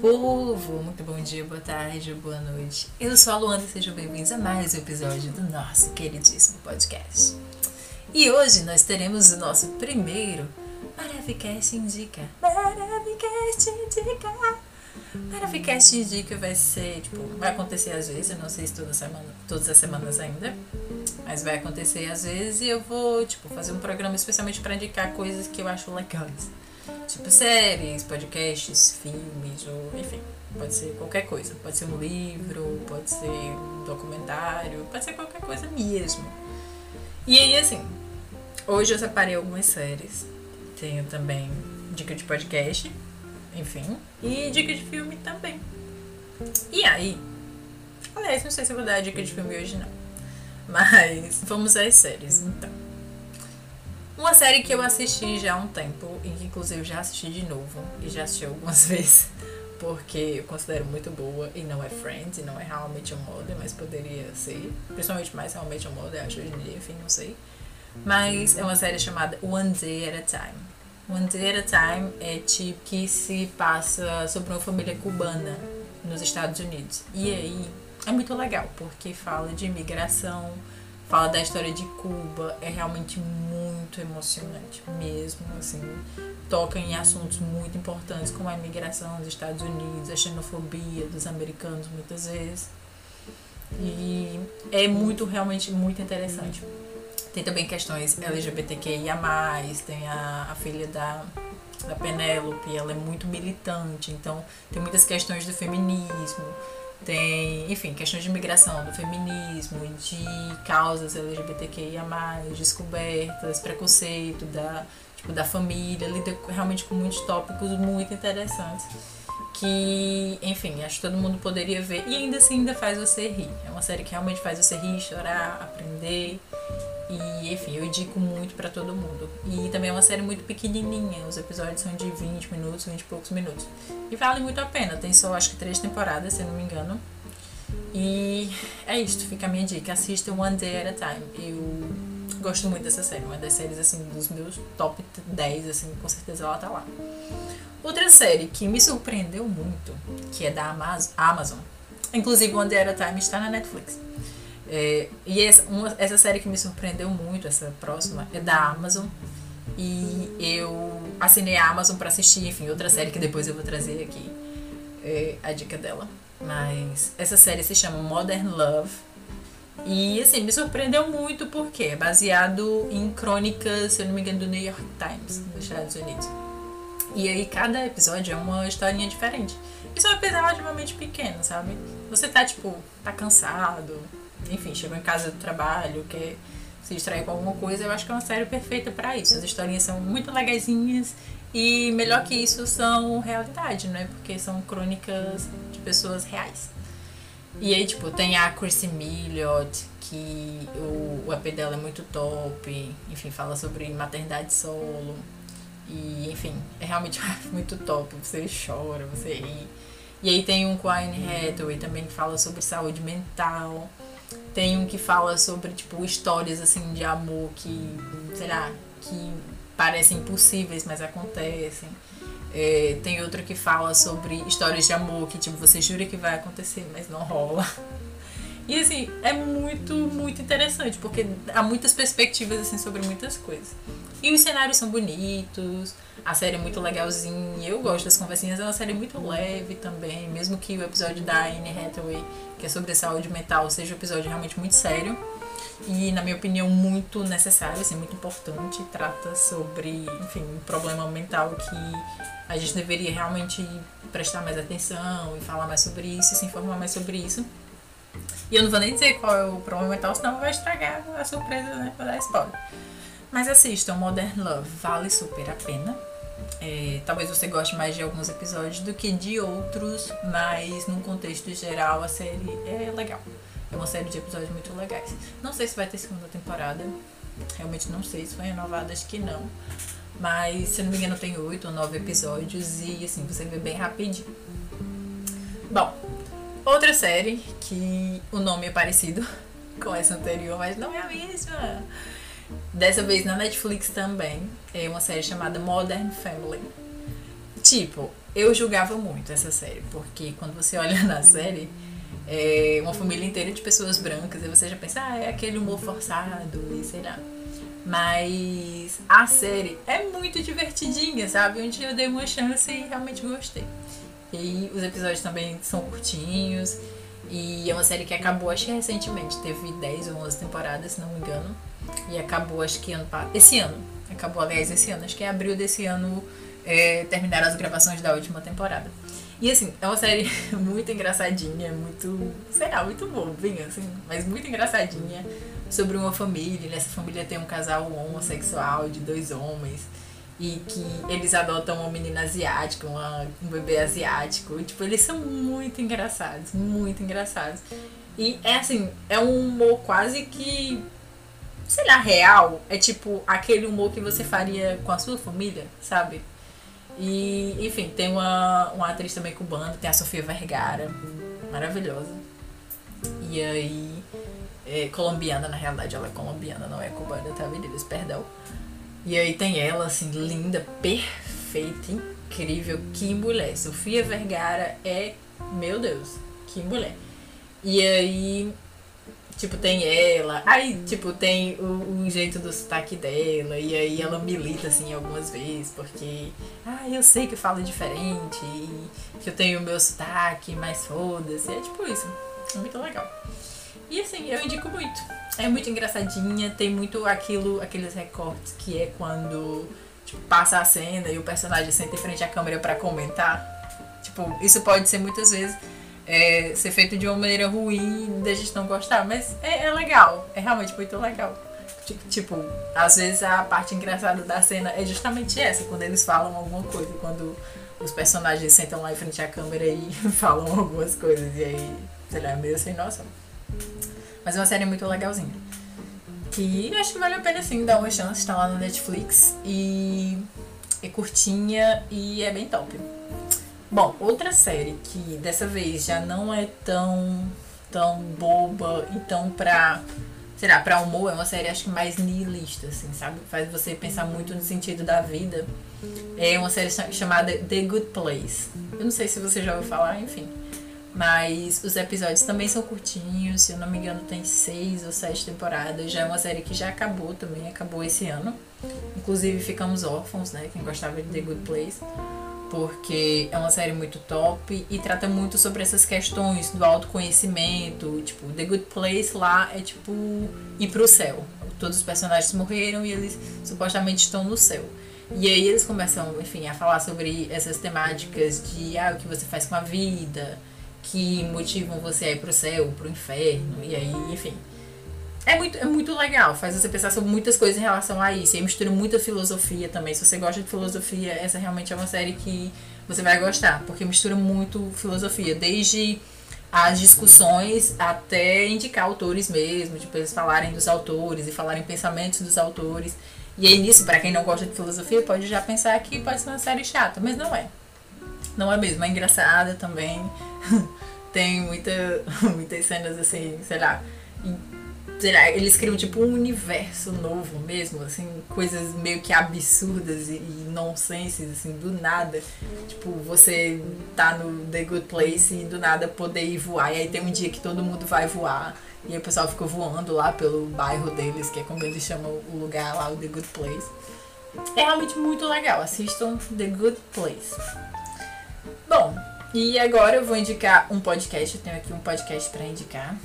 povo! Muito bom dia, boa tarde, boa noite. Eu sou a Luana e sejam bem-vindos a mais um episódio do nosso queridíssimo podcast. E hoje nós teremos o nosso primeiro Maravilcast Indica. Maravilcast Indica! Maravilcast Indica vai ser, tipo, vai acontecer às vezes, eu não sei se toda semana, todas as semanas ainda, mas vai acontecer às vezes e eu vou, tipo, fazer um programa especialmente para indicar coisas que eu acho legais. Tipo séries, podcasts, filmes, ou enfim, pode ser qualquer coisa. Pode ser um livro, pode ser um documentário, pode ser qualquer coisa mesmo. E aí, assim, hoje eu separei algumas séries. Tenho também dica de podcast, enfim, e dica de filme também. E aí, aliás, não sei se eu vou dar dica de filme hoje não. Mas vamos às séries, então. Uma série que eu assisti já há um tempo, e que inclusive já assisti de novo, e já assisti algumas vezes, porque eu considero muito boa, e não é Friends, e não é Met Your Mother, mas poderia ser, principalmente mais Met Your Mother, acho hoje em dia, enfim, não sei. Mas é uma série chamada One Day at a Time. One Day at a Time é tipo que se passa sobre uma família cubana nos Estados Unidos. E aí é muito legal, porque fala de imigração, fala da história de Cuba, é realmente muito emocionante mesmo, assim, toca em assuntos muito importantes como a imigração dos Estados Unidos, a xenofobia dos americanos muitas vezes. E é muito, realmente muito interessante. Tem também questões LGBTQIA+, tem a, a filha da, da Penélope, ela é muito militante, então tem muitas questões do feminismo, tem, enfim, questões de migração, do feminismo, de causas LGBTQIA, descobertas, preconceito da, tipo, da família, lida realmente com muitos tópicos muito interessantes. Que, enfim, acho que todo mundo poderia ver. E ainda assim ainda faz você rir. É uma série que realmente faz você rir, chorar, aprender. E, enfim, eu indico muito para todo mundo. E também é uma série muito pequenininha. Os episódios são de 20 minutos, 20 e poucos minutos. E vale muito a pena. Tem só, acho que, três temporadas, se eu não me engano. E é isto. Fica a minha dica. Assista One Day at a Time. Eu gosto muito dessa série. Uma das séries, assim, dos meus top 10, assim, com certeza ela tá lá. Outra série que me surpreendeu muito, que é da Amazon. Inclusive, One Day at a Time está na Netflix. É, e essa, uma, essa série que me surpreendeu muito, essa próxima, é da Amazon. E eu assinei a Amazon para assistir, enfim, outra série que depois eu vou trazer aqui é, a dica dela. Mas essa série se chama Modern Love. E assim, me surpreendeu muito porque é baseado em crônicas, se eu não me engano, do New York Times, dos Estados Unidos. E aí cada episódio é uma historinha diferente. Isso é um episódio relativamente pequeno, sabe? Você tá, tipo, tá cansado, enfim, chegou em casa do trabalho, quer se distrair com alguma coisa, eu acho que é uma série perfeita para isso. As historinhas são muito legaisinhas e melhor que isso são realidade, né? Porque são crônicas de pessoas reais. E aí, tipo, tem a Chrissy Milliot, que o, o EP dela é muito top, enfim, fala sobre maternidade solo. E, enfim, é realmente muito top. Você chora, você ri. E aí tem um com a Anne Hathaway também que fala sobre saúde mental. Tem um que fala sobre, tipo, histórias, assim, de amor que, sei lá, que parecem impossíveis, mas acontecem. É, tem outro que fala sobre histórias de amor que, tipo, você jura que vai acontecer, mas não rola. E, assim, é muito, muito interessante, porque há muitas perspectivas, assim, sobre muitas coisas. E os cenários são bonitos, a série é muito legalzinha, eu gosto das conversinhas, é uma série muito leve também, mesmo que o episódio da Anne Hathaway, que é sobre saúde mental, seja um episódio realmente muito sério e, na minha opinião, muito necessário, assim, muito importante, trata sobre, enfim, um problema mental que a gente deveria realmente prestar mais atenção e falar mais sobre isso e se informar mais sobre isso. E eu não vou nem dizer qual é o problema mental, senão vai estragar a surpresa, né, pra dar spoiler. Mas assistam Modern Love, vale super a pena. É, talvez você goste mais de alguns episódios do que de outros, mas num contexto geral a série é legal. É uma série de episódios muito legais. Não sei se vai ter segunda temporada, realmente não sei se foi renovada, acho que não. Mas se não me engano tem oito ou nove episódios e assim, você vê bem rapidinho. Bom, outra série que o nome é parecido com essa anterior, mas não é a mesma. Dessa vez na Netflix também. É uma série chamada Modern Family. Tipo, eu julgava muito essa série, porque quando você olha na série, é uma família inteira de pessoas brancas, e você já pensa, ah, é aquele humor forçado e sei lá. Mas a série é muito divertidinha, sabe? Um dia eu dei uma chance e realmente gostei. E os episódios também são curtinhos. E é uma série que acabou, acho que recentemente. Teve 10 ou 11 temporadas, se não me engano. E acabou, acho que ano Esse ano. Acabou, aliás, esse ano. Acho que em abril desse ano é, terminaram as gravações da última temporada. E assim, é uma série muito engraçadinha, muito. sei lá, muito bobinha, assim, mas muito engraçadinha sobre uma família. Nessa família tem um casal homossexual de dois homens. E que eles adotam uma menina asiática, uma, um bebê asiático. E, tipo, eles são muito engraçados, muito engraçados. E é assim, é um humor quase que, sei lá, real. É tipo aquele humor que você faria com a sua família, sabe? E, enfim, tem uma, uma atriz também cubana, tem a Sofia Vergara, maravilhosa. E aí, é, colombiana, na realidade, ela é colombiana, não é cubana, tá, meninas? Perdão. E aí tem ela, assim, linda, perfeita, incrível. Que mulher. Sofia Vergara é, meu Deus, que mulher. E aí, tipo, tem ela. Aí, tipo, tem o, o jeito do sotaque dela. E aí ela milita, assim, algumas vezes. Porque, ah, eu sei que eu falo diferente. que eu tenho o meu sotaque, mas foda-se. É tipo isso. É muito legal. E assim, eu indico muito. É muito engraçadinha, tem muito aquilo, aqueles recortes que é quando tipo, passa a cena e o personagem senta em frente à câmera para comentar. Tipo, isso pode ser muitas vezes é, ser feito de uma maneira ruim da gente não gostar, mas é, é legal, é realmente muito legal. Tipo, às vezes a parte engraçada da cena é justamente essa, quando eles falam alguma coisa, quando os personagens sentam lá em frente à câmera e falam algumas coisas, e aí, sei lá, é meio sem noção. Mas é uma série muito legalzinha. Que acho que vale a pena sim dar uma chance, tá lá no Netflix. E é curtinha e é bem top. Bom, outra série que dessa vez já não é tão, tão boba e tão pra. Será, pra humor, é uma série acho que mais nihilista, assim, sabe? Faz você pensar muito no sentido da vida. É uma série chamada The Good Place. Eu não sei se você já ouviu falar, enfim. Mas os episódios também são curtinhos, se eu não me engano, tem seis ou sete temporadas. Já é uma série que já acabou também, acabou esse ano. Inclusive ficamos órfãos, né? Quem gostava de The Good Place. Porque é uma série muito top e trata muito sobre essas questões do autoconhecimento. Tipo, The Good Place lá é tipo ir pro céu. Todos os personagens morreram e eles supostamente estão no céu. E aí eles começam, enfim, a falar sobre essas temáticas de ah, o que você faz com a vida, que motivam você a ir pro céu, pro inferno, e aí, enfim. É muito, é muito legal, faz você pensar sobre muitas coisas em relação a isso. E mistura muita filosofia também. Se você gosta de filosofia, essa realmente é uma série que você vai gostar, porque mistura muito filosofia, desde as discussões até indicar autores mesmo, tipo, eles falarem dos autores e falarem pensamentos dos autores. E aí nisso, para quem não gosta de filosofia, pode já pensar que pode ser uma série chata, mas não é. Não é mesmo, é engraçada também. Tem muita, muitas cenas assim, sei lá, sei lá, eles criam tipo um universo novo mesmo, assim, coisas meio que absurdas e, e nonsenses, assim, do nada. Tipo, você tá no The Good Place e do nada poder ir voar. E aí tem um dia que todo mundo vai voar. E aí o pessoal fica voando lá pelo bairro deles, que é como eles chamam o lugar lá, o The Good Place. É realmente muito legal. Assistam The Good Place. Bom, e agora eu vou indicar um podcast. Eu tenho aqui um podcast para indicar.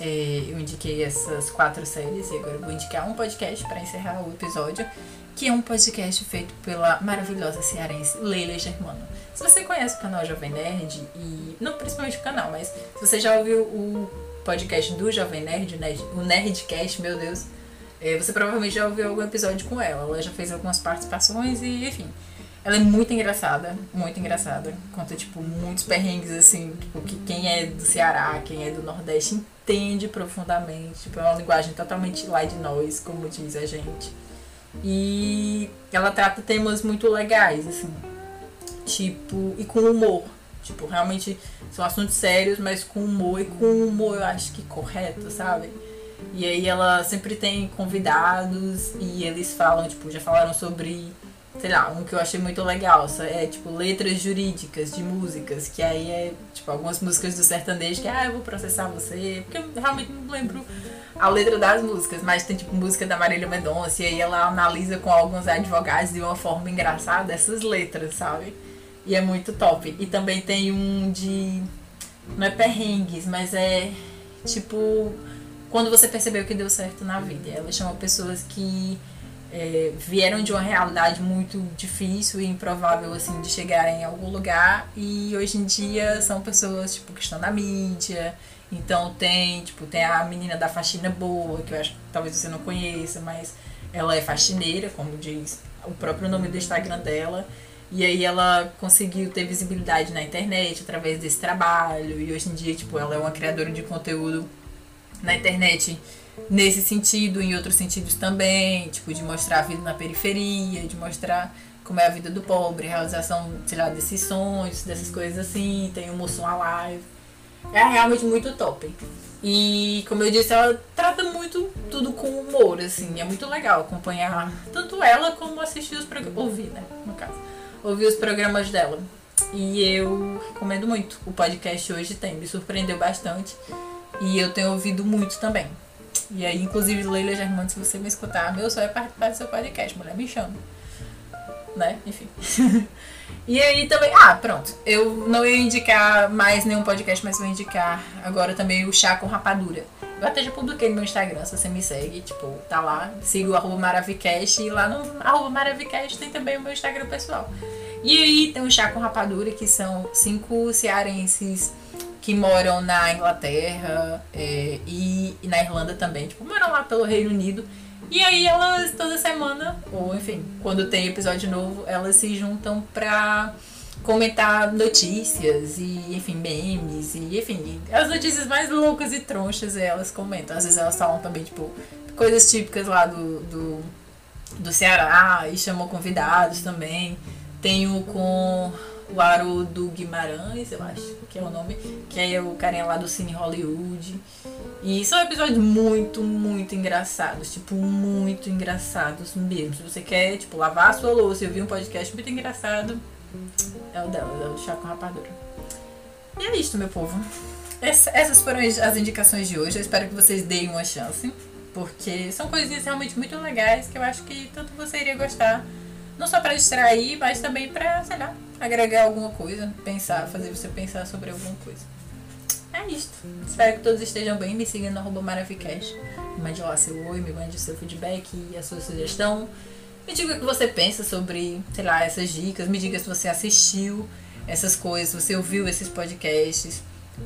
É, eu indiquei essas quatro séries e agora eu vou indicar um podcast para encerrar o episódio, que é um podcast feito pela maravilhosa cearense Leila Germano. Se você conhece o canal Jovem Nerd, e não principalmente o canal, mas se você já ouviu o podcast do Jovem Nerd, o Nerdcast, meu Deus, é, você provavelmente já ouviu algum episódio com ela. Ela já fez algumas participações e, enfim. Ela é muito engraçada, muito engraçada. Conta, tipo, muitos perrengues, assim, tipo, que quem é do Ceará, quem é do Nordeste entende profundamente. Tipo, é uma linguagem totalmente lá de nós, como diz a gente. E ela trata temas muito legais, assim. Tipo, e com humor. Tipo, realmente são assuntos sérios, mas com humor. E com humor eu acho que correto, sabe? E aí ela sempre tem convidados e eles falam, tipo, já falaram sobre sei lá, um que eu achei muito legal, é tipo letras jurídicas de músicas, que aí é tipo algumas músicas do sertanejo que ah, eu vou processar você, porque eu realmente não lembro a letra das músicas, mas tem tipo música da Marília Mendonça e aí ela analisa com alguns advogados de uma forma engraçada essas letras, sabe? E é muito top. E também tem um de não é perrengues, mas é tipo quando você percebeu que deu certo na vida. Ela chama pessoas que é, vieram de uma realidade muito difícil e improvável assim de chegar em algum lugar. E hoje em dia são pessoas tipo que estão na mídia. Então tem tipo tem a menina da faxina boa que eu acho que talvez você não conheça mas ela é faxineira como diz o próprio nome do Instagram dela. E aí ela conseguiu ter visibilidade na internet através desse trabalho. E hoje em dia tipo ela é uma criadora de conteúdo na internet nesse sentido, em outros sentidos também, tipo, de mostrar a vida na periferia, de mostrar como é a vida do pobre, realização, sei lá, desses sonhos, dessas coisas assim, tem o Moção Alive. É realmente muito top. E, como eu disse, ela trata muito tudo com humor, assim, é muito legal acompanhar tanto ela como assistir os programas, ouvir, né, no caso, ouvir os programas dela. E eu recomendo muito. O podcast hoje tem, me surpreendeu bastante. E eu tenho ouvido muito também. E aí, inclusive, Leila Germano, se você me escutar, meu sonho é participar do seu podcast, mulher, me chama. Né? Enfim. e aí também. Ah, pronto. Eu não ia indicar mais nenhum podcast, mas vou indicar agora também o Chá com Rapadura. Eu até já publiquei no meu Instagram, se você me segue, tipo, tá lá. Siga o arroba Maravicast e lá no arroba Maravicast tem também o meu Instagram pessoal. E aí tem o Chá com Rapadura, que são cinco cearenses que moram na Inglaterra é, e, e, na Irlanda também, tipo, moram lá pelo Reino Unido. E aí elas toda semana, ou enfim, quando tem episódio novo, elas se juntam pra comentar notícias e, enfim, memes e, enfim, as notícias mais loucas e tronchas elas comentam. Às vezes elas falam também, tipo, coisas típicas lá do, do, do Ceará e chamam convidados também. Tenho com o Haroldo Guimarães, eu acho que é o nome, que é o carinha lá do Cine Hollywood. E são episódios muito, muito engraçados, tipo, muito engraçados mesmo. Se você quer, tipo, lavar a sua louça e ouvir um podcast muito engraçado, é o dela, é o Chá com Rapadura. E é isso, meu povo. essas foram as indicações de hoje. Eu espero que vocês deem uma chance, porque são coisinhas realmente muito legais que eu acho que tanto você iria gostar. Não só para distrair, mas também para, sei lá, agregar alguma coisa, pensar, fazer você pensar sobre alguma coisa. É isto. Espero que todos estejam bem. Me siga no arroba Maravilcast. Me mande lá seu oi, me mande seu feedback e a sua sugestão. Me diga o que você pensa sobre, sei lá, essas dicas. Me diga se você assistiu essas coisas, se você ouviu esses podcasts.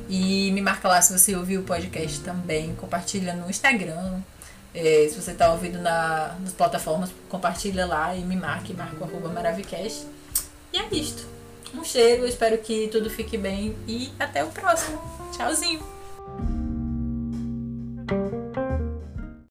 E me marca lá se você ouviu o podcast também. Compartilha no Instagram. É, se você está ouvindo na, nas plataformas, compartilha lá e me marque, marca o arroba Maravicast. E é isto. Um cheiro, espero que tudo fique bem e até o próximo. Tchauzinho!